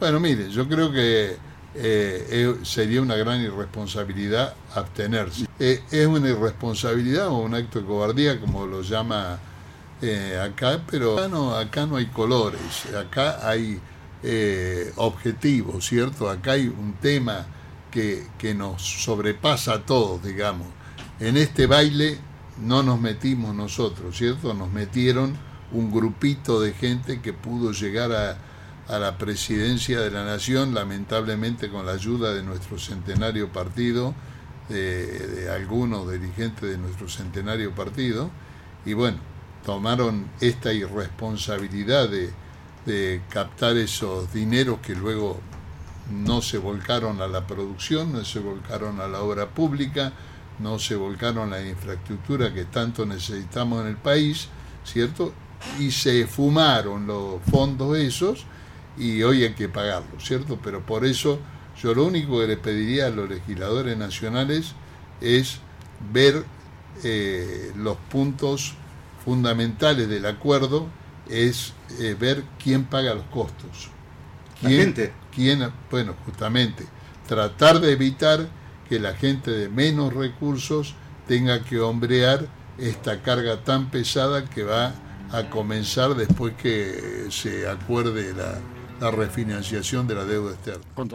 Bueno, mire, yo creo que eh, sería una gran irresponsabilidad abstenerse. Eh, es una irresponsabilidad o un acto de cobardía, como lo llama eh, acá, pero acá no, acá no hay colores, acá hay objetivos, ¿cierto? Acá hay un tema que, que nos sobrepasa a todos, digamos. En este baile no nos metimos nosotros, ¿cierto? Nos metieron un grupito de gente que pudo llegar a a la presidencia de la Nación, lamentablemente con la ayuda de nuestro centenario partido, de, algunos dirigentes de nuestro centenario partido, y bueno, tomaron esta irresponsabilidad de, de captar esos dineros que luego no se volcaron a la producción, no se volcaron a la obra pública, no se volcaron a la infraestructura que tanto necesitamos en el país, ¿cierto? Y se fumaron los fondos esos y hoy hay que pagarlo, ¿cierto? Pero por eso yo lo único que le pediría a los legisladores nacionales es ver eh, los puntos fundamentales del acuerdo, es eh, ver quién paga los costos. ¿Quién, la gente. Quién, bueno, justamente, tratar de evitar que la gente de menos recursos tenga que hombrear esta carga tan pesada que va a comenzar después que se acuerde la, la refinanciación de la deuda externa.